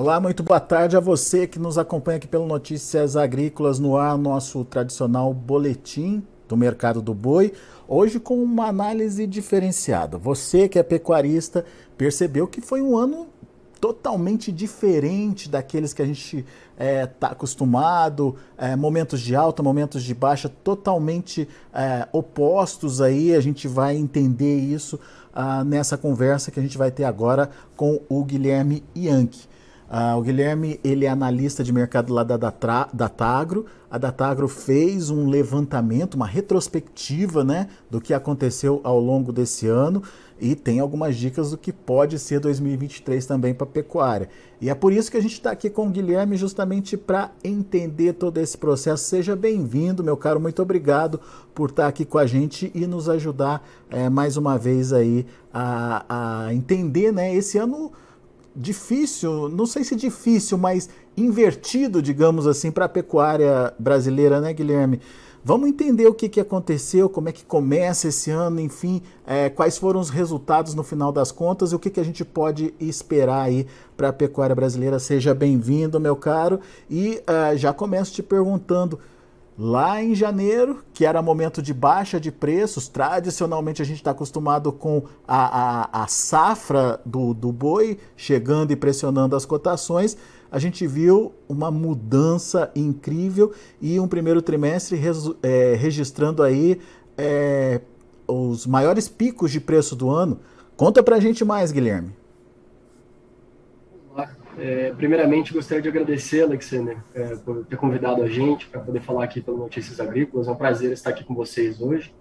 Olá, muito boa tarde a você que nos acompanha aqui pelo Notícias Agrícolas no ar, nosso tradicional boletim do mercado do boi. Hoje com uma análise diferenciada. Você que é pecuarista percebeu que foi um ano totalmente diferente daqueles que a gente está é, tá acostumado, é, momentos de alta, momentos de baixa, totalmente é, opostos aí. A gente vai entender isso ah, nessa conversa que a gente vai ter agora com o Guilherme Yankee. Ah, o Guilherme ele é analista de mercado lá da Datagro. A Datagro fez um levantamento, uma retrospectiva né, do que aconteceu ao longo desse ano e tem algumas dicas do que pode ser 2023 também para a pecuária. E é por isso que a gente está aqui com o Guilherme, justamente para entender todo esse processo. Seja bem-vindo, meu caro, muito obrigado por estar tá aqui com a gente e nos ajudar é, mais uma vez aí a, a entender né, esse ano difícil, não sei se difícil, mas invertido, digamos assim, para a pecuária brasileira, né, Guilherme? Vamos entender o que, que aconteceu, como é que começa esse ano, enfim, é, quais foram os resultados no final das contas e o que, que a gente pode esperar aí para a pecuária brasileira. Seja bem-vindo, meu caro, e uh, já começo te perguntando Lá em janeiro, que era momento de baixa de preços, tradicionalmente a gente está acostumado com a, a, a safra do, do boi chegando e pressionando as cotações, a gente viu uma mudança incrível e um primeiro trimestre é, registrando aí é, os maiores picos de preço do ano. Conta para a gente mais, Guilherme. É, primeiramente, gostaria de agradecer, Alexander, é, por ter convidado a gente para poder falar aqui pelo Notícias Agrícolas. É um prazer estar aqui com vocês hoje.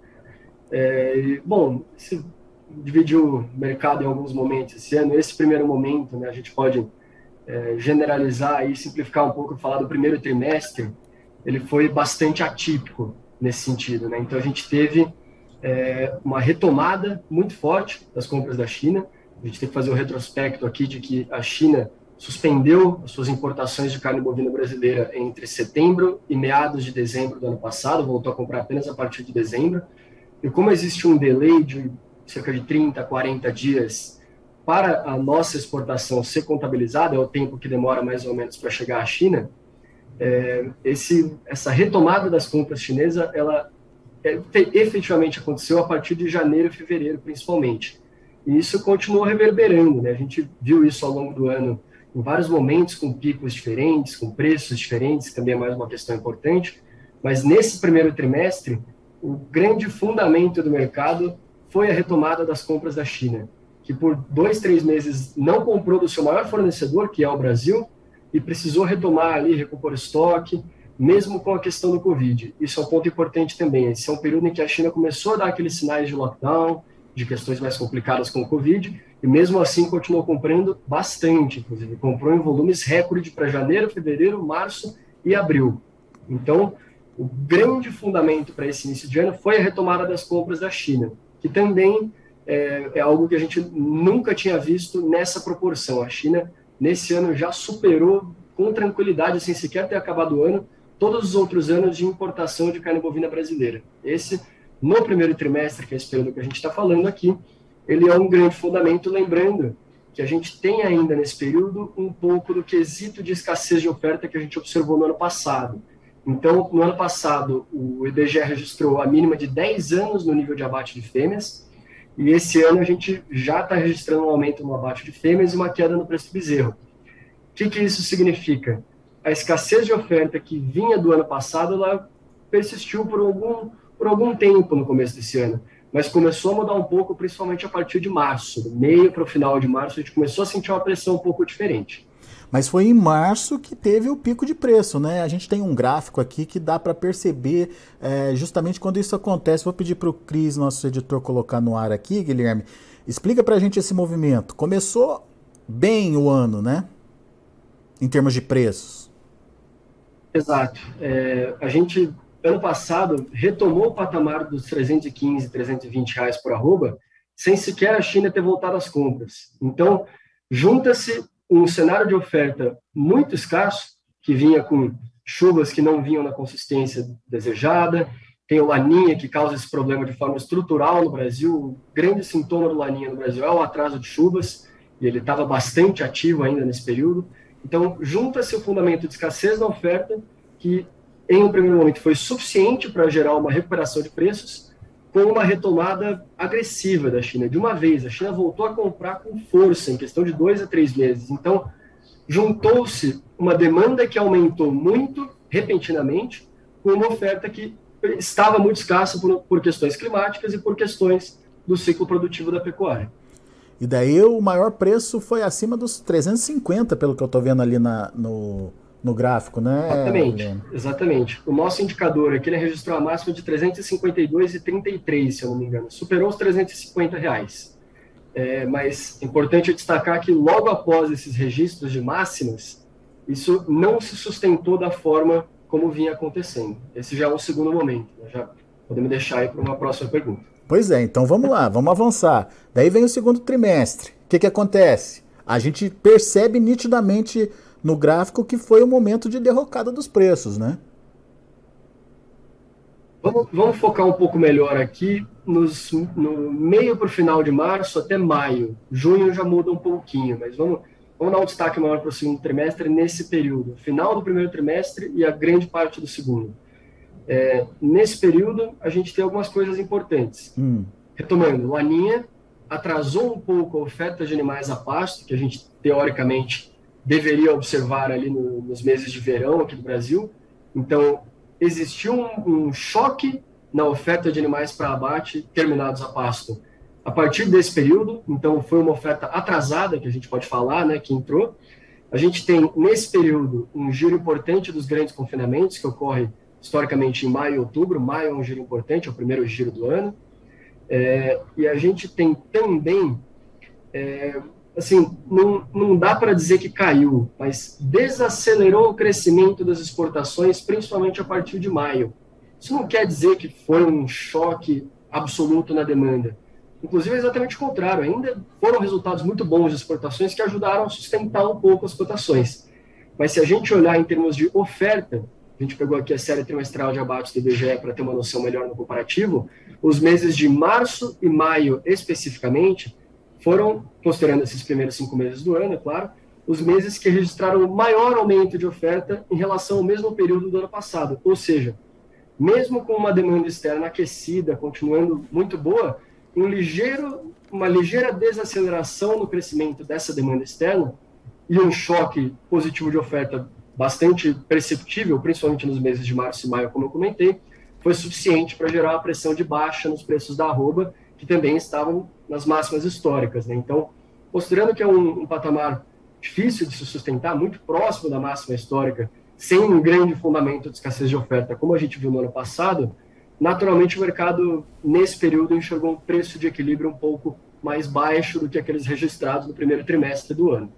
É, bom, se dividiu o mercado em alguns momentos esse ano. Esse primeiro momento, né, a gente pode é, generalizar e simplificar um pouco, falar do primeiro trimestre, ele foi bastante atípico nesse sentido. Né? Então, a gente teve é, uma retomada muito forte das compras da China. A gente tem que fazer o um retrospecto aqui de que a China suspendeu as suas importações de carne bovina brasileira entre setembro e meados de dezembro do ano passado, voltou a comprar apenas a partir de dezembro. E como existe um delay de cerca de 30, 40 dias para a nossa exportação ser contabilizada, é o tempo que demora mais ou menos para chegar à China, é, esse, essa retomada das compras chinesas, ela é, efetivamente aconteceu a partir de janeiro e fevereiro, principalmente. E isso continuou reverberando, né? A gente viu isso ao longo do ano em vários momentos com picos diferentes, com preços diferentes, também é mais uma questão importante. Mas nesse primeiro trimestre, o grande fundamento do mercado foi a retomada das compras da China, que por dois, três meses não comprou do seu maior fornecedor, que é o Brasil, e precisou retomar ali, recompor estoque, mesmo com a questão do Covid. Isso é um ponto importante também. Esse é um período em que a China começou a dar aqueles sinais de lockdown, de questões mais complicadas com o Covid, e mesmo assim continuou comprando bastante, inclusive comprou em volumes recorde para janeiro, fevereiro, março e abril. Então, o grande fundamento para esse início de ano foi a retomada das compras da China, que também é, é algo que a gente nunca tinha visto nessa proporção. A China, nesse ano, já superou com tranquilidade, sem sequer ter acabado o ano, todos os outros anos de importação de carne bovina brasileira. Esse, no primeiro trimestre, que é esse período que a gente está falando aqui, ele é um grande fundamento, lembrando que a gente tem ainda nesse período um pouco do quesito de escassez de oferta que a gente observou no ano passado. Então, no ano passado, o IBGE registrou a mínima de 10 anos no nível de abate de fêmeas, e esse ano a gente já está registrando um aumento no abate de fêmeas e uma queda no preço do bezerro. O que, que isso significa? A escassez de oferta que vinha do ano passado, ela persistiu por algum, por algum tempo no começo desse ano mas começou a mudar um pouco, principalmente a partir de março, do meio para o final de março, a gente começou a sentir uma pressão um pouco diferente. Mas foi em março que teve o pico de preço, né? A gente tem um gráfico aqui que dá para perceber é, justamente quando isso acontece. Vou pedir para o Cris, nosso editor, colocar no ar aqui, Guilherme. Explica para a gente esse movimento. Começou bem o ano, né? Em termos de preços. Exato. É, a gente ano passado retomou o patamar dos 315, 320 reais por arroba, sem sequer a China ter voltado às compras. Então, junta-se um cenário de oferta muito escasso, que vinha com chuvas que não vinham na consistência desejada, tem o Laninha, que causa esse problema de forma estrutural no Brasil. O grande sintoma do Laninha no Brasil é o atraso de chuvas, e ele estava bastante ativo ainda nesse período. Então, junta-se o fundamento de escassez na oferta, que em um primeiro momento foi suficiente para gerar uma recuperação de preços, com uma retomada agressiva da China. De uma vez, a China voltou a comprar com força, em questão de dois a três meses. Então, juntou-se uma demanda que aumentou muito repentinamente, com uma oferta que estava muito escassa por, por questões climáticas e por questões do ciclo produtivo da pecuária. E daí o maior preço foi acima dos 350, pelo que eu estou vendo ali na, no, no gráfico, né? Exatamente, exatamente. O nosso indicador aqui ele registrou a máxima de 352,33, se eu não me engano. Superou os 350 reais. É, mas é importante destacar que logo após esses registros de máximas, isso não se sustentou da forma como vinha acontecendo. Esse já é um segundo momento. Né? Já podemos deixar aí para uma próxima pergunta. Pois é, então vamos lá, vamos avançar. Daí vem o segundo trimestre. O que, que acontece? A gente percebe nitidamente no gráfico que foi o momento de derrocada dos preços, né? Vamos, vamos focar um pouco melhor aqui nos, no meio para o final de março até maio. Junho já muda um pouquinho, mas vamos, vamos dar um destaque maior para o segundo trimestre nesse período. Final do primeiro trimestre e a grande parte do segundo. É, nesse período, a gente tem algumas coisas importantes. Hum. Retomando, o Aninha atrasou um pouco a oferta de animais a pasto, que a gente, teoricamente, deveria observar ali no, nos meses de verão aqui do Brasil. Então, existiu um, um choque na oferta de animais para abate terminados a pasto a partir desse período. Então, foi uma oferta atrasada, que a gente pode falar, né, que entrou. A gente tem, nesse período, um giro importante dos grandes confinamentos, que ocorre historicamente em maio e outubro. Maio é um giro importante, é o primeiro giro do ano. É, e a gente tem também, é, assim, não, não dá para dizer que caiu, mas desacelerou o crescimento das exportações, principalmente a partir de maio. Isso não quer dizer que foi um choque absoluto na demanda. Inclusive, é exatamente o contrário. Ainda foram resultados muito bons de exportações que ajudaram a sustentar um pouco as cotações. Mas se a gente olhar em termos de oferta, a gente pegou aqui a série trimestral de abates do IBGE para ter uma noção melhor no comparativo, os meses de março e maio especificamente foram, considerando esses primeiros cinco meses do ano, é claro, os meses que registraram o maior aumento de oferta em relação ao mesmo período do ano passado. Ou seja, mesmo com uma demanda externa aquecida, continuando muito boa, um ligeiro, uma ligeira desaceleração no crescimento dessa demanda externa e um choque positivo de oferta bastante perceptível, principalmente nos meses de março e maio, como eu comentei, foi suficiente para gerar uma pressão de baixa nos preços da arroba, que também estavam nas máximas históricas. Né? Então, considerando que é um, um, patamar difícil de se sustentar, muito próximo da máxima histórica, sem um grande fundamento de escassez de oferta, como a gente viu no ano passado, naturalmente o mercado, nesse período, enxergou um preço de equilíbrio um pouco mais baixo do que aqueles registrados no primeiro trimestre do ano.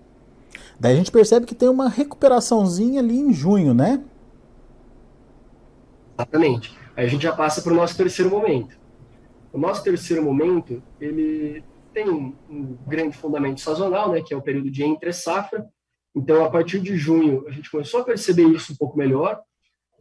Daí a gente percebe que tem uma recuperaçãozinha ali em junho, né? Exatamente. Aí a gente já passa para o nosso terceiro momento. O nosso terceiro momento, ele tem um, grande fundamento sazonal, né, que é o período de entre safra. Então, a partir de junho, a gente começou a perceber isso um pouco melhor.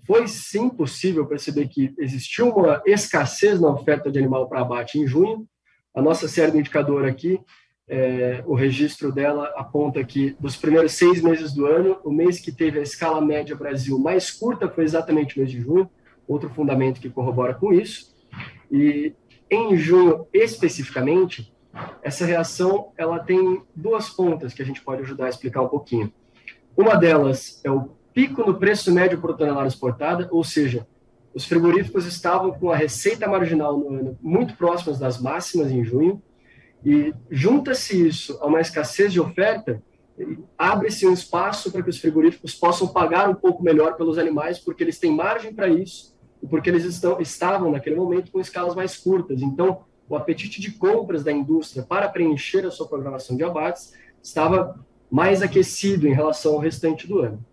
Foi sim possível perceber que existiu uma escassez na oferta de animal para abate em junho. A nossa série de indicador aqui é, o registro dela aponta que dos primeiros seis meses do ano, o mês que teve a escala média Brasil mais curta foi exatamente o mês de junho, outro fundamento que corrobora com isso. E em junho especificamente, essa reação ela tem duas pontas que a gente pode ajudar a explicar um pouquinho. Uma delas é o pico no preço médio por tonelada exportada, ou seja, os frigoríficos estavam com a receita marginal no ano muito próximas das máximas em junho, e junta-se isso a uma escassez de oferta, abre-se um espaço para que os frigoríficos possam pagar um pouco melhor pelos animais, porque eles têm margem para isso porque eles estão, estavam, naquele momento, com escalas mais curtas. Então, o apetite de compras da indústria para preencher a sua programação de abates estava mais aquecido em relação ao restante do ano.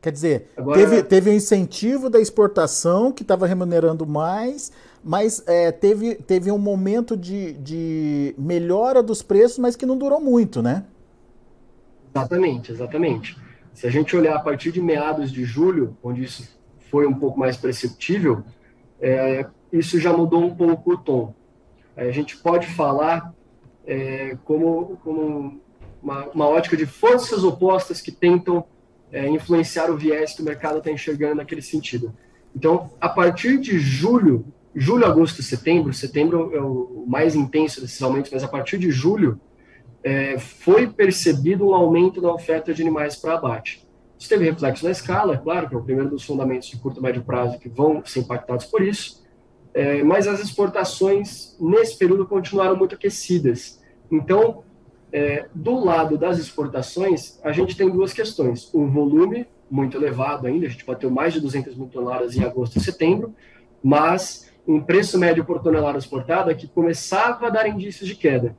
Quer dizer, Agora, teve, teve um incentivo da exportação que estava remunerando mais, mas é, teve, teve um momento de, de melhora dos preços, mas que não durou muito, né? Exatamente, exatamente. Se a gente olhar a partir de meados de julho, onde isso foi um pouco mais perceptível, é, isso já mudou um pouco o tom. A gente pode falar é, como, como uma, uma ótica de forças opostas que tentam é, influenciar o viés que o mercado está enxergando naquele sentido. Então, a partir de julho, julho, agosto setembro, setembro é o mais intenso desses aumentos, mas a partir de julho, é, foi percebido um aumento da oferta de animais para abate. Isso teve reflexo na escala, é claro, que é o primeiro dos fundamentos de curto e médio prazo que vão ser impactados por isso, é, mas as exportações nesse período continuaram muito aquecidas. Então, é, do lado das exportações, a gente tem duas questões. O volume, muito elevado ainda, a gente bateu mais de 200 mil toneladas em agosto e setembro, mas um preço médio por tonelada exportada que começava a dar indícios de queda.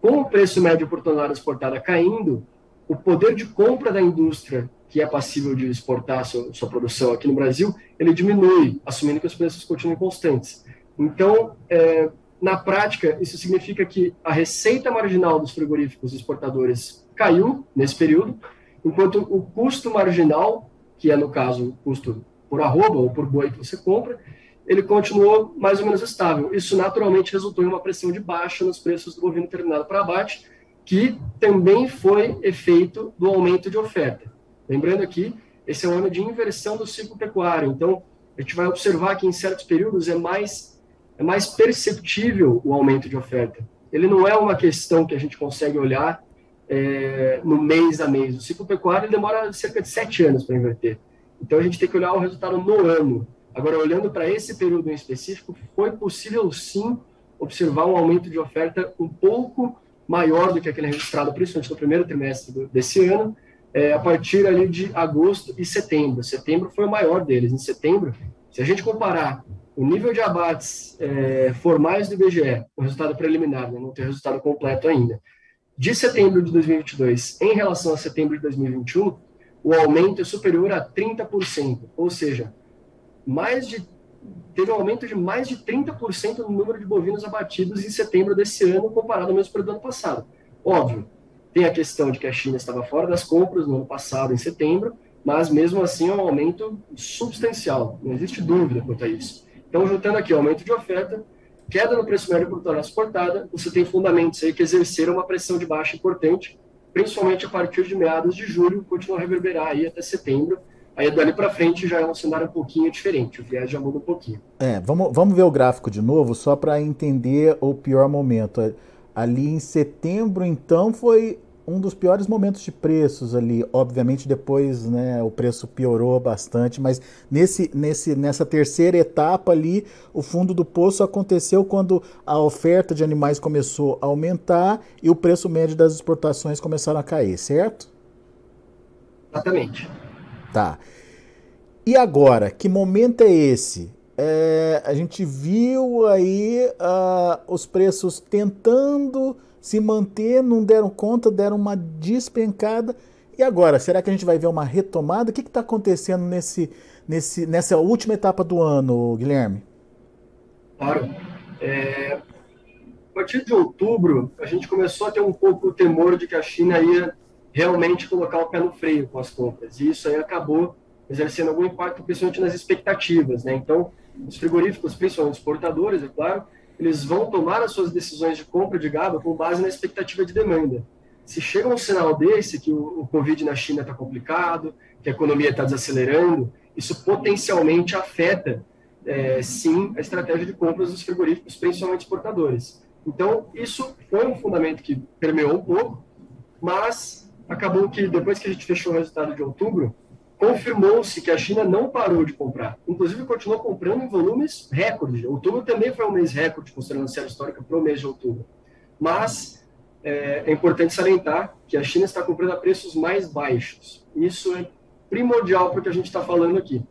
Com o preço médio por tonelada exportada caindo, o poder de compra da indústria que é passível de exportar sua, sua produção aqui no Brasil, ele diminui, assumindo que os preços continuem constantes. Então, é, na prática, isso significa que a receita marginal dos frigoríficos exportadores caiu nesse período, enquanto o custo marginal, que é no caso o custo por arroba ou por boi que você compra, ele continuou mais ou menos estável. Isso naturalmente resultou em uma pressão de baixa nos preços do bovino terminado para abate, que também foi efeito do aumento de oferta. Lembrando aqui, esse é um ano de inversão do ciclo pecuário, então a gente vai observar que em certos períodos é mais é mais perceptível o aumento de oferta. Ele não é uma questão que a gente consegue olhar é, no mês a mês. O ciclo pecuário demora cerca de sete anos para inverter. Então a gente tem que olhar o resultado no ano. Agora, olhando para esse período em específico, foi possível sim observar um aumento de oferta um pouco maior do que aquele registrado, principalmente no primeiro trimestre do, desse ano, é, a partir ali de agosto e setembro. Setembro foi o maior deles. Em setembro, se a gente comparar o nível de abates é, formais do IBGE, o resultado preliminar, né, não tem resultado completo ainda, de setembro de 2022 em relação a setembro de 2021, o aumento é superior a 30%, ou seja, mais de teve um aumento de mais de 30% no número de bovinos abatidos em setembro desse ano comparado ao mesmo período do ano passado. Óbvio, tem a questão de que a China estava fora das compras no ano passado, em setembro, mas mesmo assim é um aumento substancial, não existe dúvida quanto a isso. Então, juntando aqui aumento de oferta, queda no preço médio por tonelada exportada, você tem fundamentos aí que exerceram uma pressão de baixa importante, principalmente a partir de meados de julho, continua a reverberar aí até setembro. Aí dali para frente já é um cenário um pouquinho diferente, o viés já muda um pouquinho. É, vamos, vamos ver o gráfico de novo, só para entender o pior momento. Ali em setembro, então, foi um dos piores momentos de preços ali. Obviamente depois né, o preço piorou bastante, mas nesse, nesse, nessa terceira etapa ali, o fundo do poço aconteceu quando a oferta de animais começou a aumentar e o preço médio das exportações começaram a cair, certo? Exatamente. Tá. E agora, que momento é esse? É, a gente viu aí uh, os preços tentando se manter, não deram conta, deram uma despencada. E agora, será que a gente vai ver uma retomada? O que está acontecendo nesse, nesse, nessa última etapa do ano, Guilherme? Claro. É, a partir de outubro, a gente começou a ter um pouco o temor de que a China ia realmente colocar o pé no freio com as compras. E isso aí acabou exercendo algum impacto, principalmente nas expectativas. Né? Então, os frigoríficos, principalmente os exportadores, é claro, eles vão tomar as suas decisões de compra de gado com base na expectativa de demanda. Se chega um sinal desse, que o, o Covid na China está complicado, que a economia está desacelerando, isso potencialmente afeta, é, sim, a estratégia de compras dos frigoríficos, principalmente exportadores. Então, isso foi um fundamento que permeou um pouco, mas acabou que depois que a gente fechou o resultado de outubro, confirmou-se que a China não parou de comprar. Inclusive, continuou comprando em volumes recordes. Outubro também foi um mês recorde, considerando a série histórica, para o mês de outubro. Mas é, é, importante salientar que a China está comprando a preços mais baixos. Isso é primordial para o que a gente está falando aqui.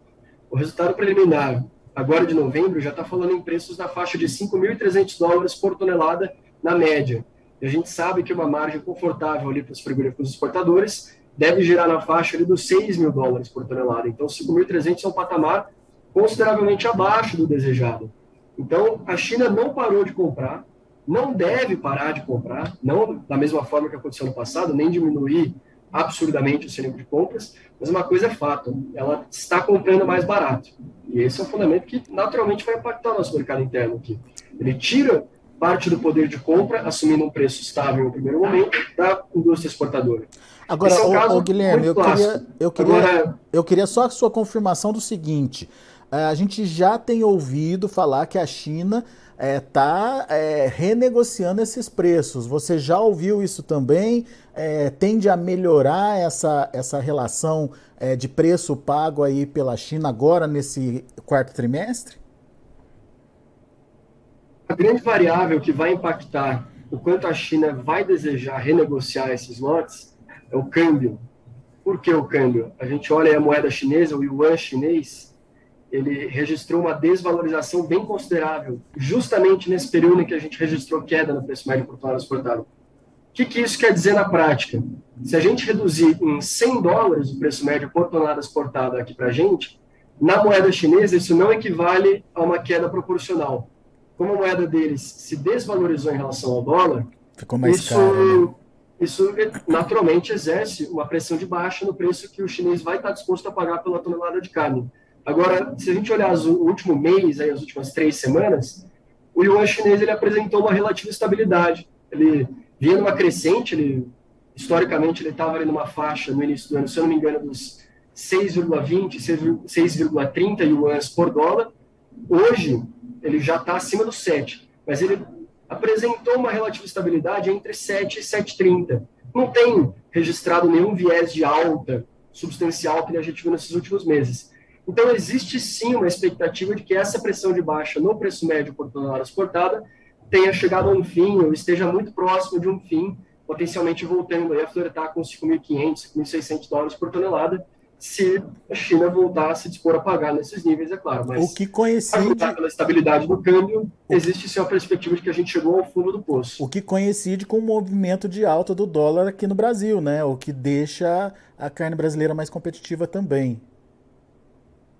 O resultado preliminar, agora de novembro, já está falando em preços na faixa de 5.300 dólares por tonelada na média. E a gente sabe que uma margem confortável ali para os frigoríficos exportadores deve girar na faixa ali dos 6 mil dólares por tonelada. Então, 5.300 é um patamar consideravelmente abaixo do desejado. Então, a China não parou de comprar, não deve parar de comprar, não da mesma forma que aconteceu no passado, nem diminuir absurdamente o seu nível de compras, mas uma coisa é fato, ela está comprando mais barato. E esse é um fundamento que naturalmente vai impactar o nosso mercado interno aqui. Ele tira parte do poder de compra, assumindo um preço estável no primeiro momento, da indústria exportadora. Agora, é um ô, ô, Guilherme, eu queria, eu, queria, Agora... eu queria só a sua confirmação do seguinte: é, a gente já tem ouvido falar que a China está é, é, renegociando esses preços. Você já ouviu isso também? É, tende a melhorar essa, essa relação é, de preço pago aí pela China agora nesse quarto trimestre? A grande variável que vai impactar o quanto a China vai desejar renegociar esses lotes é o câmbio. Por que o câmbio? A gente olha a moeda chinesa, o yuan chinês, ele registrou uma desvalorização bem considerável, justamente nesse período em que a gente registrou queda no preço médio por tonelada exportada. O que, que isso quer dizer na prática? Se a gente reduzir em 100 dólares o preço médio por tonelada exportada aqui para a gente, na moeda chinesa isso não equivale a uma queda proporcional. Como a moeda deles se desvalorizou em relação ao dólar, Ficou mais isso, caro, né? isso naturalmente exerce uma pressão de baixa no preço que o chinês vai estar disposto a pagar pela tonelada de carne. Agora, se a gente olhar o último mês, aí, as últimas três semanas, o yuan chinês ele apresentou uma relativa estabilidade. Ele vinha numa crescente, ele, historicamente ele estava ali numa faixa no início do ano, se eu não me engano, dos 6,20, 6,30 yuans por dólar. Hoje, ele já está acima dos 7, mas ele apresentou uma relativa estabilidade entre 7 e 7,30. Não tem registrado nenhum viés de alta substancial que a gente viu nesses últimos meses. Então, existe sim uma expectativa de que essa pressão de baixa no preço médio por tonelada exportada tenha chegado a um fim, ou esteja muito próximo de um fim, potencialmente voltando a flertar com 5.500, 5.600 dólares por tonelada, se a China voltar a se dispor a pagar nesses níveis, é claro. Mas o que coincide pela estabilidade do câmbio, existe sim a perspectiva de que a gente chegou ao fundo do poço. O que coincide com o movimento de alta do dólar aqui no Brasil, né? O que deixa a carne brasileira mais competitiva também.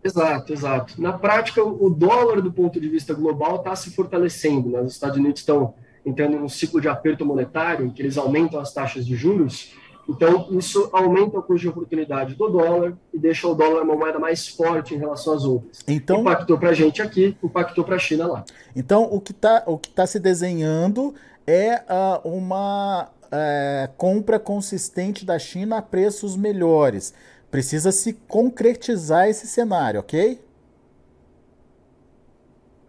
Exato, exato. Na prática, o dólar, do ponto de vista global, está se fortalecendo. Né? Os Estados Unidos estão entrando num ciclo de aperto monetário, em que eles aumentam as taxas de juros. Então, isso aumenta o custo de oportunidade do dólar e deixa o dólar uma moeda mais forte em relação às outras. Então, impactou para a gente aqui, impactou para a China lá. Então, o que está tá se desenhando é uh, uma uh, compra consistente da China a preços melhores. Precisa se concretizar esse cenário, ok?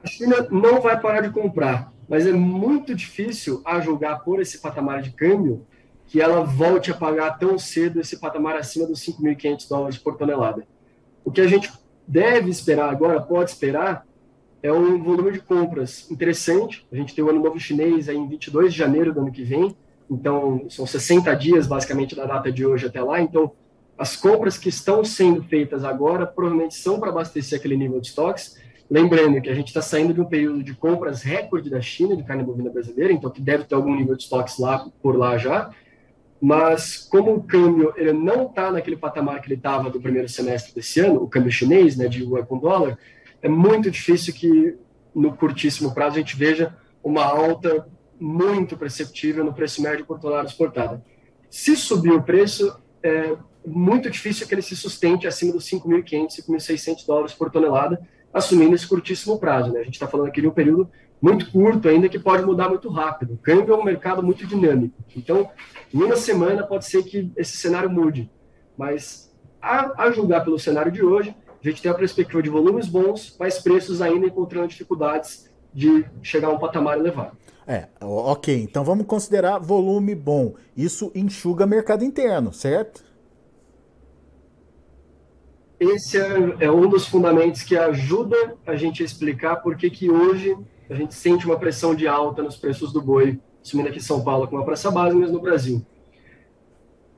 A China não vai parar de comprar, mas é muito difícil, a julgar por esse patamar de câmbio, que ela volte a pagar tão cedo esse patamar acima dos 5.500 dólares por tonelada. O que a gente deve esperar agora, pode esperar, é um volume de compras interessante. A gente tem o Ano Novo Chinês aí em 22 de janeiro do ano que vem, então são 60 dias basicamente da data de hoje até lá, então as compras que estão sendo feitas agora provavelmente são para abastecer aquele nível de estoques. Lembrando que a gente está saindo de um período de compras recorde da China de carne bovina brasileira, então que deve ter algum nível de estoques lá por lá já. Mas como o câmbio ele não está naquele patamar que ele estava do primeiro semestre desse ano, o câmbio chinês, né, de yuan com dólar, é muito difícil que no curtíssimo prazo a gente veja uma alta muito perceptível no preço médio por tonelada exportada. Se subir o preço, é, muito difícil que ele se sustente acima dos 5.500, 5.600 dólares por tonelada, assumindo esse curtíssimo prazo. Né? A gente está falando aqui de um período muito curto ainda que pode mudar muito rápido. O câmbio é um mercado muito dinâmico. Então, em uma semana pode ser que esse cenário mude. Mas, a, a julgar pelo cenário de hoje, a gente tem a perspectiva de volumes bons, mas preços ainda encontrando dificuldades de chegar a um patamar elevado. É, ok. Então vamos considerar volume bom. Isso enxuga mercado interno, certo? esse é, é, um dos fundamentos que ajuda a gente a explicar por que, que hoje a gente sente uma pressão de alta nos preços do boi, assumindo aqui São Paulo como a praça base, mas no Brasil.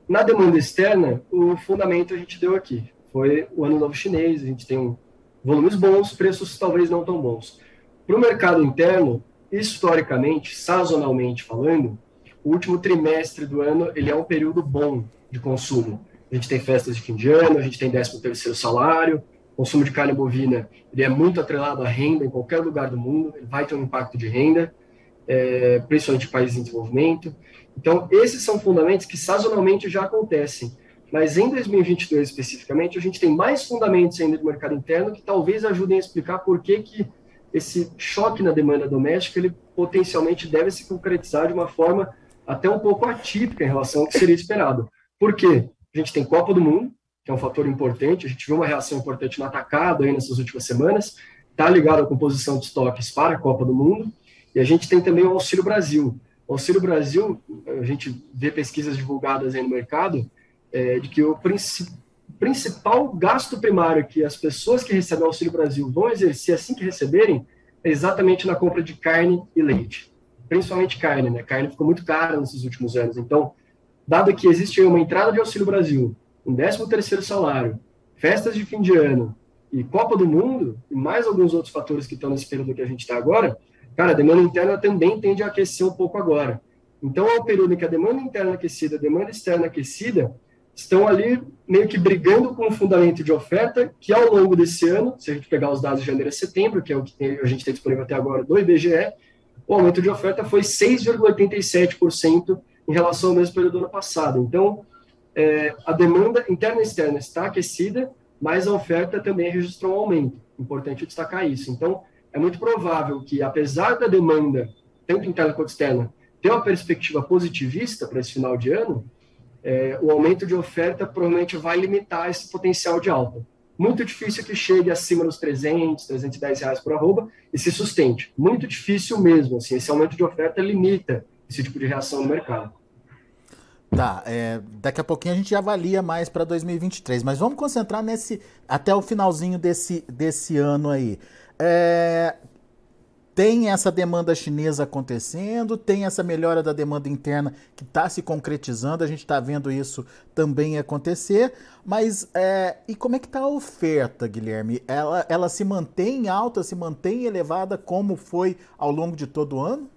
Na demanda externa, o fundamento a gente deu aqui. Foi o ano novo chinês, a gente tem volumes bons, preços talvez não tão bons. Para o mercado interno, historicamente, sazonalmente falando, o último trimestre do ano ele é um período bom de consumo a gente tem festas de fim de ano, a gente tem 13 terceiro salário, consumo de carne bovina ele é muito atrelado à renda em qualquer lugar do mundo, ele vai ter um impacto de renda, é, principalmente em países em desenvolvimento. Então, esses são fundamentos que sazonalmente já acontecem, mas em 2022 especificamente, a gente tem mais fundamentos ainda do mercado interno que talvez ajudem a explicar por que, que esse choque na demanda doméstica ele potencialmente deve se concretizar de uma forma até um pouco atípica em relação ao que seria esperado. Por quê? A gente tem Copa do Mundo, que é um fator importante, a gente viu uma reação importante no atacado aí nessas últimas semanas, está ligado à composição de estoques para a Copa do Mundo, e a gente tem também o Auxílio Brasil. O Auxílio Brasil, a gente vê pesquisas divulgadas aí no mercado, é, de que o principal principal gasto primário que as pessoas que recebem o Auxílio Brasil vão exercer assim que receberem é exatamente na compra de carne e leite. Principalmente carne, né? Carne ficou muito cara nesses últimos anos. Então, dado que existe uma entrada de Auxílio Brasil, um 13 terceiro salário, festas de fim de ano e Copa do Mundo, e mais alguns outros fatores que estão nesse período que a gente está agora, cara, a demanda interna também tende a aquecer um pouco agora. Então, é um período em que a demanda interna aquecida, a demanda externa aquecida, estão ali meio que brigando com o fundamento de oferta, que ao longo desse ano, se a gente pegar os dados de janeiro a setembro, que é o que a gente tem disponível até agora do IBGE, o aumento de oferta foi 6,87% em relação ao mesmo período do ano passado. Então, é, a demanda interna e externa está aquecida, mas a oferta também registrou um aumento. Importante destacar isso. Então, é muito provável que, apesar da demanda, tanto interna quanto externa, ter uma perspectiva positivista para esse final de ano, é, o aumento de oferta provavelmente vai limitar esse potencial de alta. Muito difícil que chegue acima dos 300, 310 reais por arroba e se sustente. Muito difícil mesmo. Assim, esse aumento de oferta limita esse tipo de reação no mercado. Tá, é, daqui a pouquinho a gente avalia mais para 2023, mas vamos concentrar nesse até o finalzinho desse, desse ano aí. É, tem essa demanda chinesa acontecendo, tem essa melhora da demanda interna que está se concretizando, a gente está vendo isso também acontecer, mas é, e como é que está a oferta, Guilherme? Ela, ela se mantém alta, se mantém elevada como foi ao longo de todo o ano?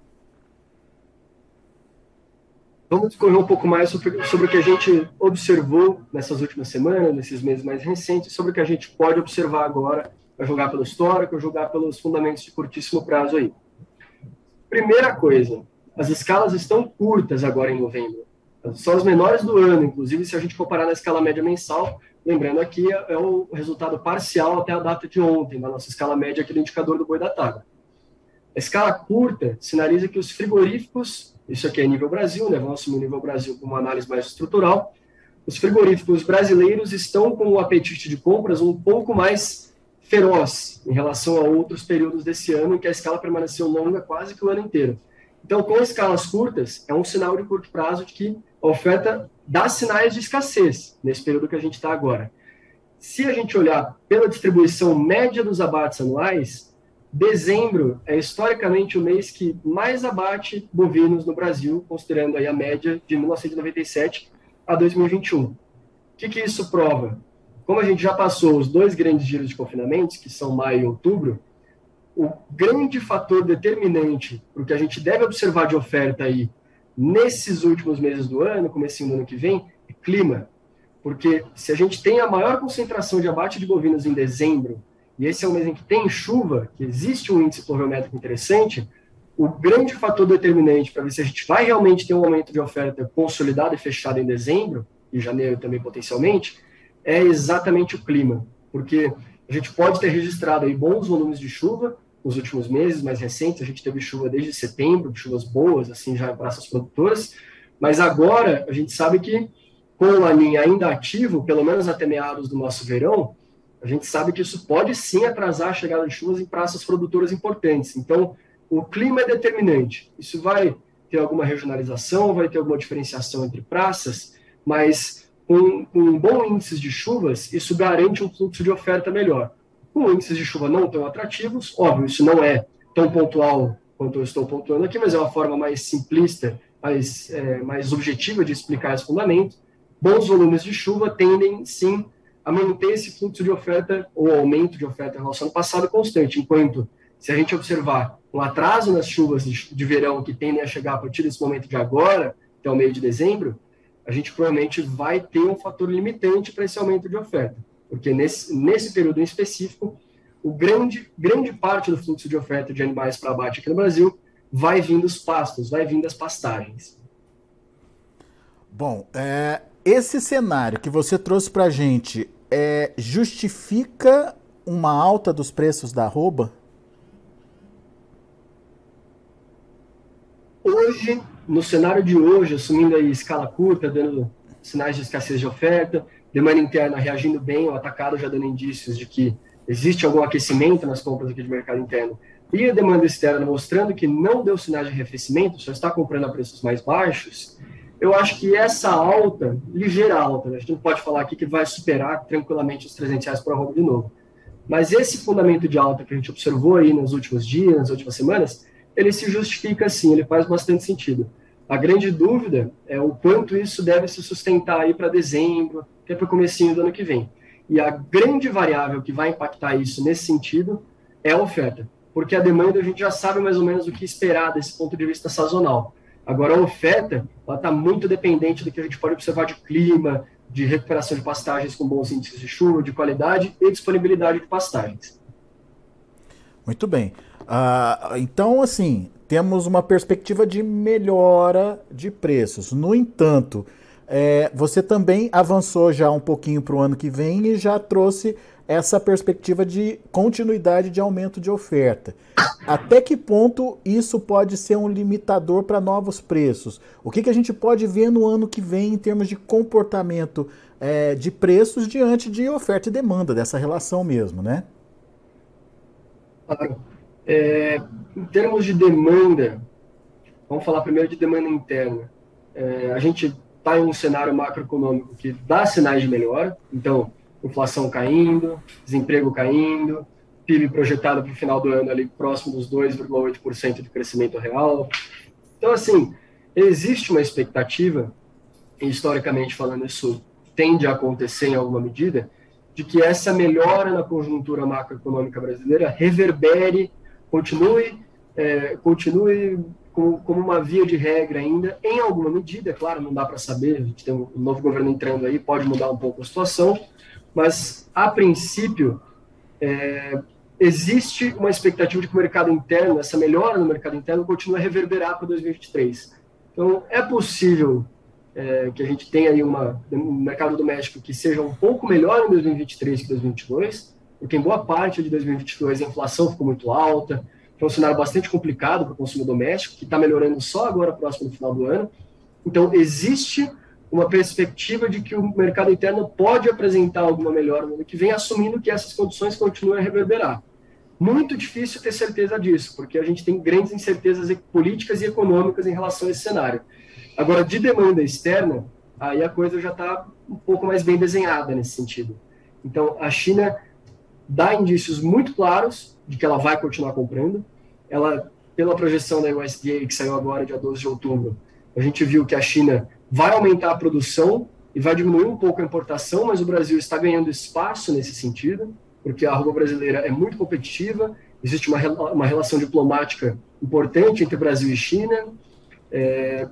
Vamos discorrer um pouco mais sobre, sobre o que a gente observou nessas últimas semanas, nesses meses mais recentes, sobre o que a gente pode observar agora vai jogar pelo histórico, jogar pelos fundamentos de curtíssimo prazo aí. Primeira coisa, as escalas estão curtas agora em novembro. São as menores do ano, inclusive se a gente comparar na escala média mensal, lembrando aqui é, é o resultado parcial até a data de ontem, na nossa escala média aqui do indicador do boi da taga. A escala curta sinaliza que os frigoríficos, isso aqui é nível Brasil, né, vamos assumir o nível Brasil como uma análise mais estrutural, os frigoríficos brasileiros estão com o apetite de compras um pouco mais feroz em relação a outros períodos desse ano em que a escala permaneceu longa quase que o ano inteiro. Então, com escalas curtas, é um sinal de curto prazo de que a oferta dá sinais de escassez nesse período que a gente está agora. Se a gente olhar pela distribuição média dos abates anuais, dezembro é historicamente o mês que mais abate bovinos no Brasil, considerando aí a média de 1997 a 2021. O que, que isso prova? Como a gente já passou os dois grandes giros de confinamentos, que são maio e outubro, o grande fator determinante para o que a gente deve observar de oferta aí nesses últimos meses do ano, comecinho do ano que vem, é clima. Porque se a gente tem a maior concentração de abate de bovinos em dezembro, e esse é o mês em que tem chuva, que existe um índice pluviométrico interessante, o grande fator determinante para ver se a gente vai realmente ter um aumento de oferta consolidado e fechado em dezembro, e janeiro também potencialmente, é exatamente o clima, porque a gente pode ter registrado aí bons volumes de chuva nos últimos meses mais recentes, a gente teve chuva desde setembro, chuvas boas, assim, já para essas produtoras, mas agora a gente sabe que com o Laninha ainda ativo, pelo menos até meados do nosso verão, a gente sabe que isso pode sim atrasar a chegada de chuvas em praças produtoras importantes. Então, o clima é determinante. Isso vai ter alguma regionalização, vai ter alguma diferenciação entre praças, mas com, com bom índice de chuvas, isso garante um fluxo de oferta melhor. Com índices de chuva não tão atrativos, óbvio, isso não é tão pontual quanto eu estou pontuando aqui, mas é uma forma mais simplista, mais, é, mais objetiva de explicar esse fundamento. Bons volumes de chuva tendem, sim, a manter esse fluxo de oferta ou aumento de oferta em relação ao passado constante, enquanto se a gente observar um atraso nas chuvas de, verão que tendem a chegar a partir desse momento de agora, até o meio de dezembro, a gente provavelmente vai ter um fator limitante para esse aumento de oferta, porque nesse, nesse período em específico, o grande, grande parte do fluxo de oferta de animais para abate aqui no Brasil vai vindo dos pastos, vai vindo das pastagens. Bom, é, esse cenário que você trouxe para a gente é, justifica uma alta dos preços da arroba? Hoje, no cenário de hoje, assumindo aí escala curta, dando sinais de escassez de oferta, demanda interna reagindo bem, o atacado já dando indícios de que existe algum aquecimento nas compras aqui de mercado interno, e a demanda externa mostrando que não deu sinais de arrefecimento, só está comprando a preços mais baixos, eu acho que essa alta, ligeira alta, né? a gente não pode falar aqui que vai superar tranquilamente os 300 reais por arroba de novo, mas esse fundamento de alta que a gente observou aí nos últimos dias, nas últimas semanas, ele se justifica sim, ele faz bastante sentido. A grande dúvida é o quanto isso deve se sustentar aí para dezembro, que é para o comecinho do ano que vem. E a grande variável que vai impactar isso nesse sentido é a oferta, porque a demanda a gente já sabe mais ou menos o que esperar desse ponto de vista sazonal. Agora, a oferta está muito dependente do que a gente pode observar de clima, de recuperação de pastagens com bons índices de chuva, de qualidade e disponibilidade de pastagens. Muito bem. Uh, então, assim, temos uma perspectiva de melhora de preços. No entanto, é, você também avançou já um pouquinho para o ano que vem e já trouxe essa perspectiva de continuidade de aumento de oferta. Até que ponto isso pode ser um limitador para novos preços? O que, que a gente pode ver no ano que vem em termos de comportamento é, de preços diante de oferta e demanda, dessa relação mesmo, né? Claro. É, em termos de demanda, vamos falar primeiro de demanda interna. É, a gente está em um cenário macroeconômico que dá sinais de melhora, então inflação caindo, desemprego caindo, PIB projetado para o final do ano ali próximo dos 2,8% de crescimento real. Então, assim, existe uma expectativa, e historicamente falando isso tende a acontecer em alguma medida, de que essa melhora na conjuntura macroeconômica brasileira reverbere, continue, é, continue como, como, uma via de regra ainda, em alguma medida, é claro, não dá para saber, a gente tem um novo governo entrando aí, pode mudar um pouco a situação, mas, a princípio, é, existe uma expectativa de que o mercado interno, essa melhora no mercado interno, continue a reverberar para 2023. Então, é possível é, que a gente tenha aí uma, um mercado doméstico que seja um pouco melhor em 2023 que 2022, porque em boa parte de 2022 a inflação ficou muito alta, foi um cenário bastante complicado para o consumo doméstico, que está melhorando só agora próximo do final do ano. Então, existe uma perspectiva de que o mercado interno pode apresentar alguma melhora no ano que vem, assumindo que essas condições continuem a reverberar. Muito difícil ter certeza disso, porque a gente tem grandes incertezas políticas e econômicas em relação a esse cenário. Agora, de demanda externa, aí a coisa já está um pouco mais bem desenhada nesse sentido. Então, a China dá indícios muito claros de que ela vai continuar comprando. Ela, pela projeção da USDA, que saiu agora, dia 12 de outubro, a gente viu que a China vai aumentar a produção e vai diminuir um pouco a importação, mas o Brasil está ganhando espaço nesse sentido, porque a arroba brasileira é muito competitiva, existe uma, uma relação diplomática importante entre Brasil e China, é,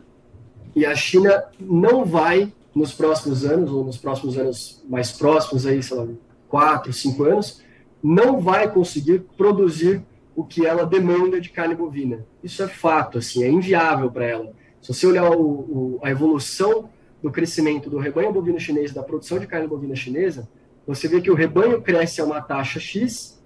e a China não vai, nos próximos anos, ou nos próximos anos mais próximos, aí, sei lá, quatro, cinco anos, não vai conseguir produzir o que ela demanda de carne bovina. Isso é fato, assim, é inviável para ela. Se você olhar o, o, a evolução do crescimento do rebanho bovino chinês, da produção de carne bovina chinesa, você vê que o rebanho cresce a uma taxa X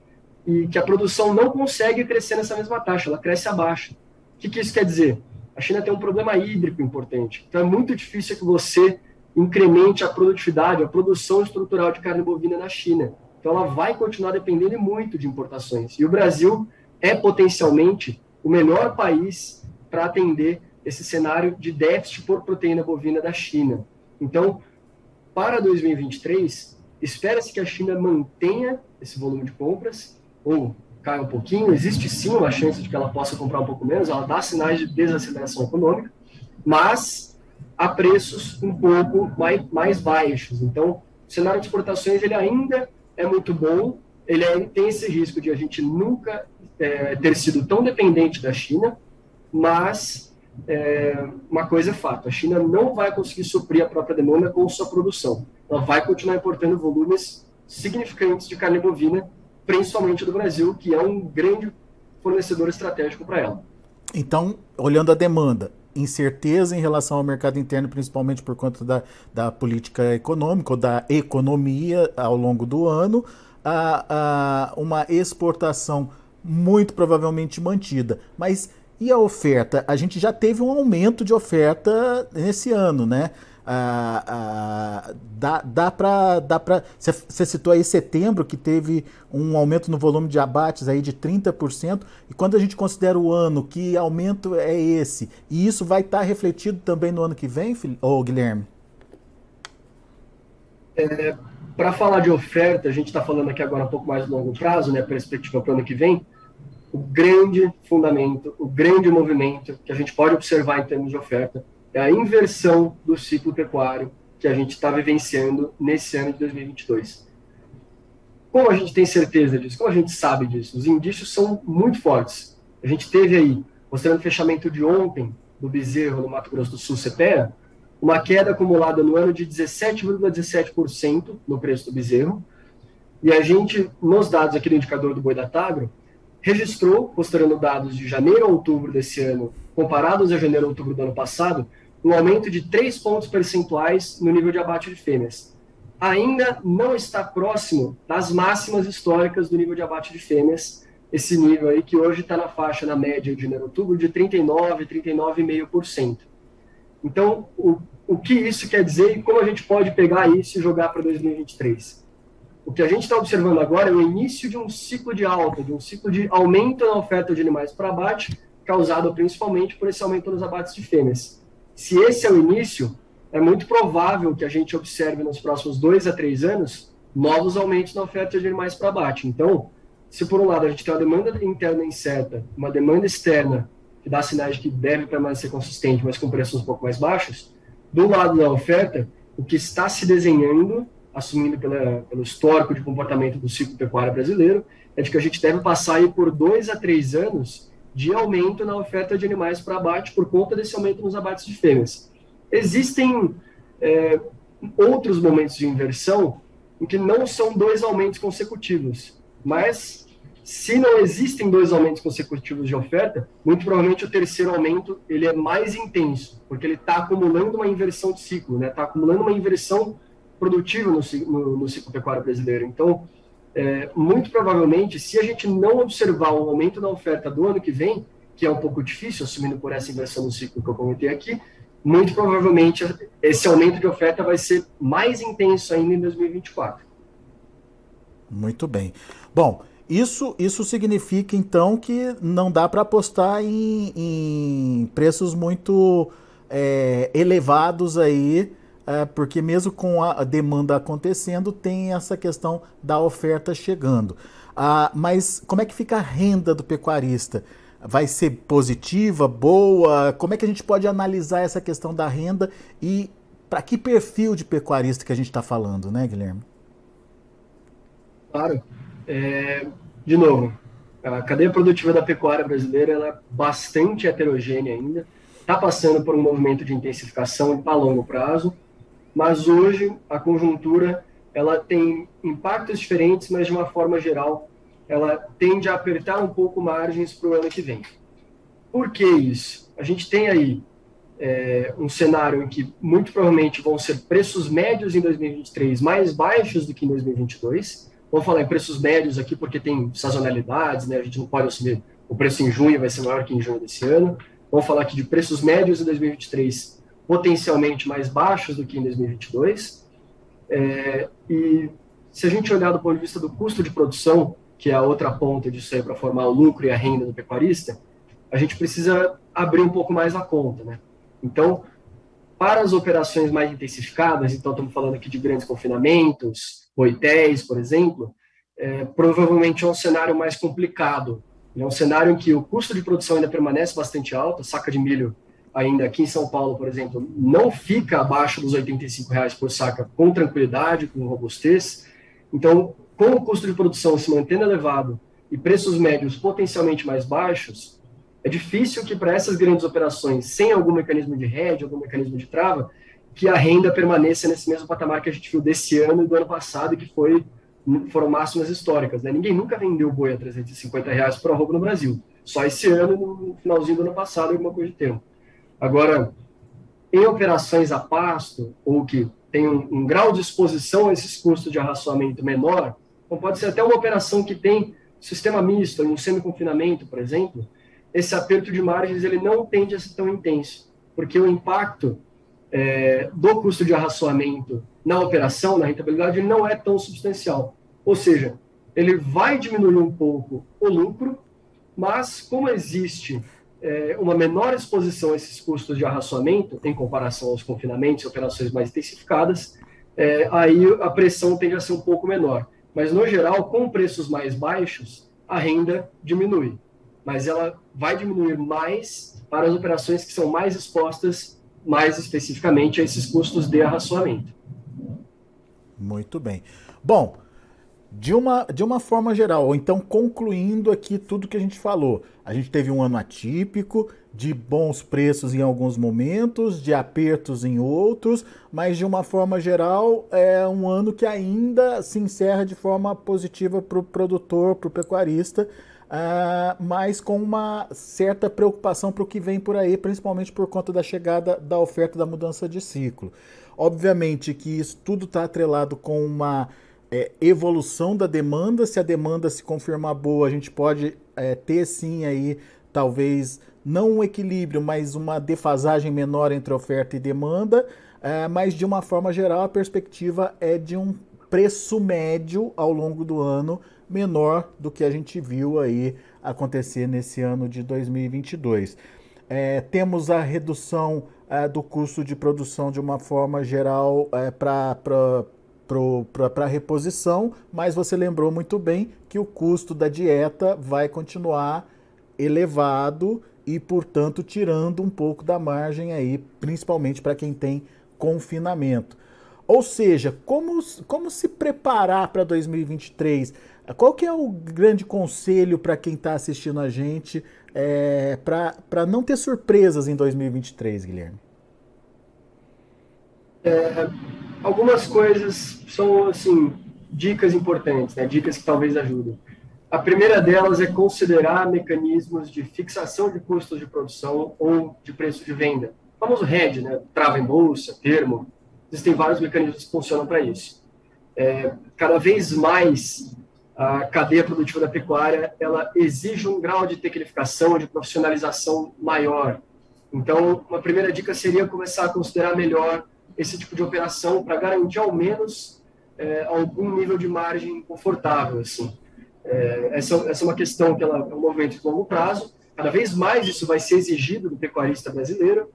e que a produção não consegue crescer nessa mesma taxa, ela cresce abaixo. O que, que isso quer dizer? A China tem um problema hídrico importante. Então é muito difícil que você incremente a produtividade, a produção estrutural de carne bovina na China. Então ela vai continuar dependendo muito de importações. E o Brasil é potencialmente o melhor país para atender esse cenário de déficit por proteína bovina da China. Então, para 2023, espera-se que a China mantenha esse volume de compras, ou caia um pouquinho. Existe sim uma chance de que ela possa comprar um pouco menos, ela dá sinais de desaceleração econômica, mas a preços um pouco mais, mais baixos. Então, o cenário de exportações ele ainda é muito bom, ele tem esse risco de a gente nunca é, ter sido tão dependente da China, mas é, uma coisa é fato: a China não vai conseguir suprir a própria demanda com sua produção. Ela vai continuar importando volumes significantes de carne bovina, principalmente do Brasil, que é um grande fornecedor estratégico para ela. Então, olhando a demanda, incerteza em relação ao mercado interno, principalmente por conta da, da política econômica ou da economia ao longo do ano, a, a, uma exportação muito provavelmente mantida. Mas E a oferta? A gente já teve um aumento de oferta nesse ano, né? Ah, ah, dá dá para. Dá você citou aí setembro, que teve um aumento no volume de abates aí de 30%. E quando a gente considera o ano, que aumento é esse? E isso vai estar tá refletido também no ano que vem, ô Guilherme? É, para falar de oferta, a gente está falando aqui agora um pouco mais longo prazo, né, perspectiva para o ano que vem. O grande fundamento, o grande movimento que a gente pode observar em termos de oferta é a inversão do ciclo pecuário que a gente está vivenciando nesse ano de 2022. Como a gente tem certeza disso? Como a gente sabe disso? Os indícios são muito fortes. A gente teve aí, mostrando o fechamento de ontem do bezerro no Mato Grosso do Sul, CPEA, uma queda acumulada no ano de 17,17% ,17 no preço do bezerro. E a gente, nos dados aqui do indicador do boi da Tagro, registrou, considerando dados de janeiro a outubro desse ano, comparados a janeiro a outubro do ano passado, um aumento de 3 pontos percentuais no nível de abate de fêmeas. Ainda não está próximo das máximas históricas do nível de abate de fêmeas, esse nível aí que hoje está na faixa, na média de janeiro a outubro, de 39, 39,5%. Então, o, o que isso quer dizer e como a gente pode pegar isso e jogar para 2023? O que a gente está observando agora é o início de um ciclo de alta, de um ciclo de aumento na oferta de animais para abate, causado principalmente por esse aumento nos abates de fêmeas. Se esse é o início, é muito provável que a gente observe nos próximos dois a três anos novos aumentos na oferta de animais para abate. Então, se por um lado a gente tem uma demanda interna incerta, uma demanda externa que dá sinais de que deve permanecer consistente, mas com preços um pouco mais baixos, do lado da oferta, o que está se desenhando, assumindo pela, pelo histórico de comportamento do ciclo pecuário brasileiro, é de que a gente deve passar aí por dois a três anos de aumento na oferta de animais para abate por conta desse aumento nos abates de fêmeas. Existem é, outros momentos de inversão em que não são dois aumentos consecutivos, mas se não existem dois aumentos consecutivos de oferta, muito provavelmente o terceiro aumento ele é mais intenso, porque ele está acumulando uma inversão de ciclo, está né? Tá acumulando uma inversão produtiva no, no, no ciclo pecuário brasileiro. Então, é, muito provavelmente, se a gente não observar um aumento na oferta do ano que vem, que é um pouco difícil, assumindo por essa inversão no ciclo que eu comentei aqui, muito provavelmente esse aumento de oferta vai ser mais intenso ainda em 2024. Muito bem. Bom, isso, isso significa então que não dá para apostar em, em, preços muito é, elevados aí, porque mesmo com a demanda acontecendo, tem essa questão da oferta chegando. Ah, mas como é que fica a renda do pecuarista? Vai ser positiva, boa? Como é que a gente pode analisar essa questão da renda e para que perfil de pecuarista que a gente está falando, né, Guilherme? Claro. É, de novo, a cadeia produtiva da pecuária brasileira ela é bastante heterogênea ainda, está passando por um movimento de intensificação a longo prazo, mas hoje a conjuntura ela tem impactos diferentes, mas de uma forma geral ela tende a apertar um pouco margens para o ano que vem. Por que isso? A gente tem aí é, um cenário em que muito provavelmente vão ser preços médios em 2023 mais baixos do que em 2022, Vamos falar em preços médios aqui, porque tem sazonalidades, né? A gente não pode assumir o preço em junho vai ser maior que em junho desse ano. Vamos falar aqui de preços médios em 2023, potencialmente mais baixos do que em 2022. É, e se a gente olhar do ponto de vista do custo de produção, que é a outra ponta disso aí para formar o lucro e a renda do pecuarista, a gente precisa abrir um pouco mais a conta, né? Então, para as operações mais intensificadas, então estamos falando aqui de grandes confinamentos, Boitéis, por exemplo, é, provavelmente é um cenário mais complicado. É um cenário em que o custo de produção ainda permanece bastante alto, a saca de milho ainda aqui em São Paulo, por exemplo, não fica abaixo dos 85 reais por saca com tranquilidade, com robustez. Então, com o custo de produção se mantendo elevado e preços médios potencialmente mais baixos, é difícil que para essas grandes operações, sem algum mecanismo de rede, algum mecanismo de trava, que a renda permaneça nesse mesmo patamar que a gente viu desse ano e do ano passado, que foi, foram máximas históricas. Né? Ninguém nunca vendeu boi a 350 reais por arroba no Brasil. Só esse ano, no finalzinho do ano passado, alguma coisa de tempo. Agora, em operações a pasto, ou que tem um, um grau de exposição a esses custos de arraçoamento menor, então pode ser até uma operação que tem sistema misto, um semi-confinamento, por exemplo, esse aperto de margens ele não tende a ser tão intenso, porque o impacto é, do custo de arraçoamento na operação, na rentabilidade, não é tão substancial. Ou seja, ele vai diminuir um pouco o lucro, mas como existe é, uma menor exposição a esses custos de arraçoamento, em comparação aos confinamentos e operações mais intensificadas, é, aí a pressão tende a ser um pouco menor. Mas, no geral, com preços mais baixos, a renda diminui. Mas ela vai diminuir mais para as operações que são mais expostas, mais especificamente, a esses custos de arraçoamento. Muito bem. Bom, de uma, de uma forma geral, ou então concluindo aqui tudo que a gente falou, a gente teve um ano atípico, de bons preços em alguns momentos, de apertos em outros, mas de uma forma geral é um ano que ainda se encerra de forma positiva para o produtor, para o pecuarista, uh, mas com uma certa preocupação para o que vem por aí, principalmente por conta da chegada da oferta da mudança de ciclo. Obviamente que isso tudo está atrelado com uma é, evolução da demanda. Se a demanda se confirmar boa, a gente pode é, ter sim aí talvez não um equilíbrio, mas uma defasagem menor entre oferta e demanda. É, mas de uma forma geral, a perspectiva é de um preço médio ao longo do ano menor do que a gente viu aí acontecer nesse ano de 2022. É, temos a redução é, do custo de produção de uma forma geral é, para para reposição, mas você lembrou muito bem que o custo da dieta vai continuar elevado e, portanto, tirando um pouco da margem aí, principalmente para quem tem confinamento. Ou seja, como, como se preparar para 2023? Qual que é o grande conselho para quem está assistindo a gente é, para não ter surpresas em 2023, Guilherme? É, algumas coisas são, assim, dicas importantes, né? dicas que talvez ajudem. A primeira delas é considerar mecanismos de fixação de custos de produção ou de preço de venda. O famoso RED, né? trava em bolsa, termo. Existem vários mecanismos que funcionam para isso. É, cada vez mais a cadeia produtiva da pecuária ela exige um grau de tecnificação, de profissionalização maior. Então, uma primeira dica seria começar a considerar melhor esse tipo de operação para garantir ao menos é, algum nível de margem confortável. Assim. É, essa, essa é uma questão que ela, é um movimento de longo prazo. Cada vez mais isso vai ser exigido do pecuarista brasileiro,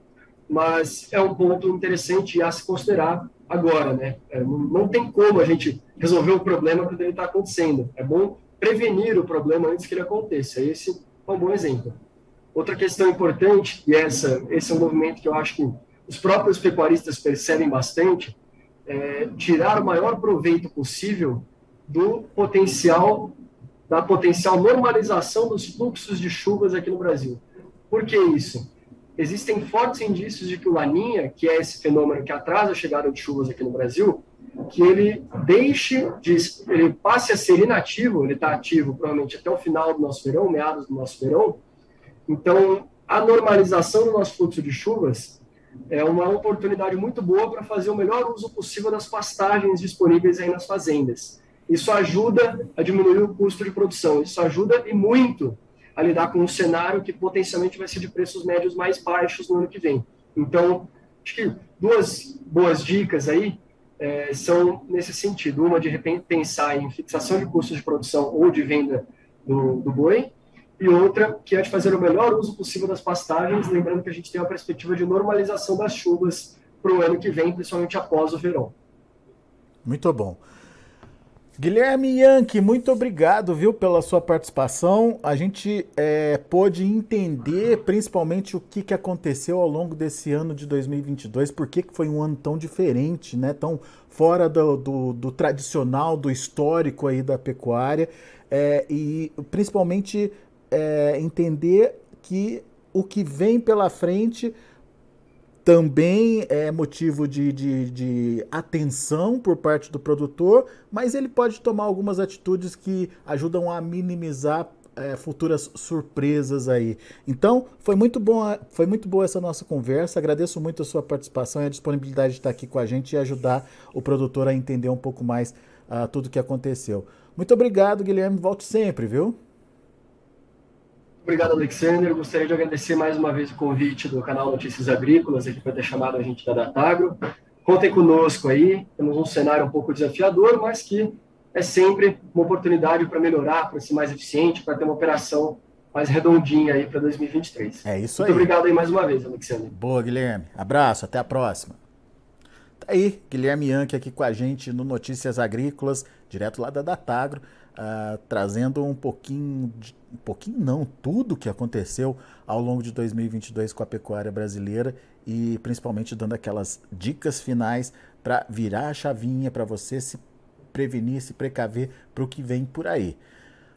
mas é um ponto interessante a se considerar agora. Né? É, não, tem como a gente resolver o problema quando ele está acontecendo. É bom prevenir o problema antes que ele aconteça. Esse é um bom exemplo. Outra questão importante, e essa, esse é um movimento que eu acho que os próprios pecuaristas percebem bastante, é, tirar o maior proveito possível do potencial da potencial normalização dos fluxos de chuvas aqui no Brasil. Por que isso? Existem fortes indícios de que o Laninha, que é esse fenômeno que atrasa a chegada de chuvas aqui no Brasil, que ele deixe de, ele passe a ser inativo, ele está ativo provavelmente até o final do nosso verão, meados do nosso verão. Então, a normalização do nosso fluxo de chuvas é uma oportunidade muito boa para fazer o melhor uso possível das pastagens disponíveis aí nas fazendas. Isso ajuda a diminuir o custo de produção, isso ajuda e muito a lidar com um cenário que potencialmente vai ser de preços médios mais baixos no ano que vem. Então, acho que duas boas dicas aí é, são nesse sentido. Uma de pensar em fixação de custos de produção ou de venda do, do boi, e outra que é de fazer o melhor uso possível das pastagens, lembrando que a gente tem uma perspectiva de normalização das chuvas para o ano que vem, principalmente após o verão. Muito bom. Guilherme Yankee, muito obrigado, viu, pela sua participação. A gente é, pôde entender principalmente o que, que aconteceu ao longo desse ano de 2022, por que, que foi um ano tão diferente, né, tão fora do, do, do tradicional, do histórico aí da pecuária, é, e principalmente é, entender que o que vem pela frente também é motivo de, de, de, atenção por parte do produtor, mas ele pode tomar algumas atitudes que ajudam a minimizar é, futuras surpresas aí. Então, foi muito, bom, foi muito boa essa nossa conversa. Agradeço muito a sua participação e a disponibilidade de estar aqui com a gente e ajudar o produtor a entender um pouco mais uh, tudo o que aconteceu. Muito obrigado, Guilherme. Volte sempre, viu? Obrigado, Alexander. Gostaria de agradecer mais uma vez o convite do canal Notícias Agrícolas aqui para ter chamado a gente da Datagro. Contem conosco aí. Temos um cenário um pouco desafiador, mas que é sempre uma oportunidade para melhorar, para ser mais eficiente, para ter uma operação mais redondinha aí para 2023. É isso aí. Muito obrigado aí mais uma vez, Alexandre. Boa, Guilherme. Abraço, até a próxima. Tá aí, Guilherme Yankee aqui com a gente no Notícias Agrícolas, direto lá da Datagro, uh, trazendo um pouquinho, de, um pouquinho não, tudo que aconteceu ao longo de 2022 com a pecuária brasileira e principalmente dando aquelas dicas finais para virar a chavinha, para você se prevenir, se precaver para o que vem por aí.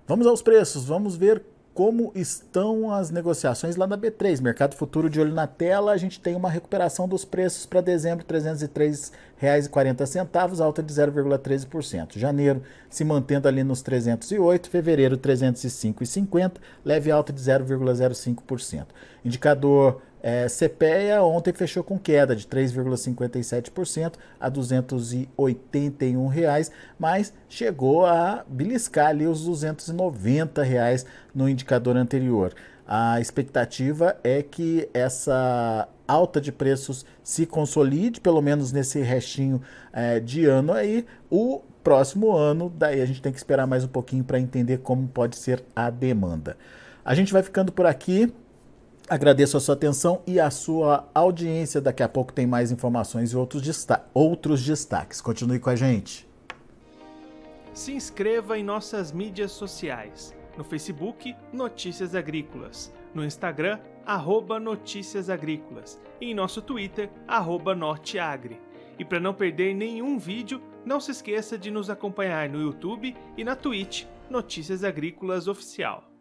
Vamos aos preços, vamos ver como estão as negociações lá na B3. Mercado Futuro de olho na tela, a gente tem uma recuperação dos preços para dezembro, R$ 303,40, alta de 0,13%. Janeiro se mantendo ali nos 308, fevereiro 305,50, leve alta de 0,05%. Indicador é, CPEA ontem fechou com queda de 3,57% a 281 reais, mas chegou a beliscar ali os 290 reais no indicador anterior. A expectativa é que essa alta de preços se consolide, pelo menos nesse restinho é, de ano aí. O próximo ano, daí a gente tem que esperar mais um pouquinho para entender como pode ser a demanda. A gente vai ficando por aqui. Agradeço a sua atenção e a sua audiência. Daqui a pouco tem mais informações e outros, desta outros destaques. Continue com a gente. Se inscreva em nossas mídias sociais. No Facebook, Notícias Agrícolas. No Instagram, arroba Notícias Agrícolas. E em nosso Twitter, arroba Norteagri. E para não perder nenhum vídeo, não se esqueça de nos acompanhar no YouTube e na Twitch, Notícias Agrícolas Oficial.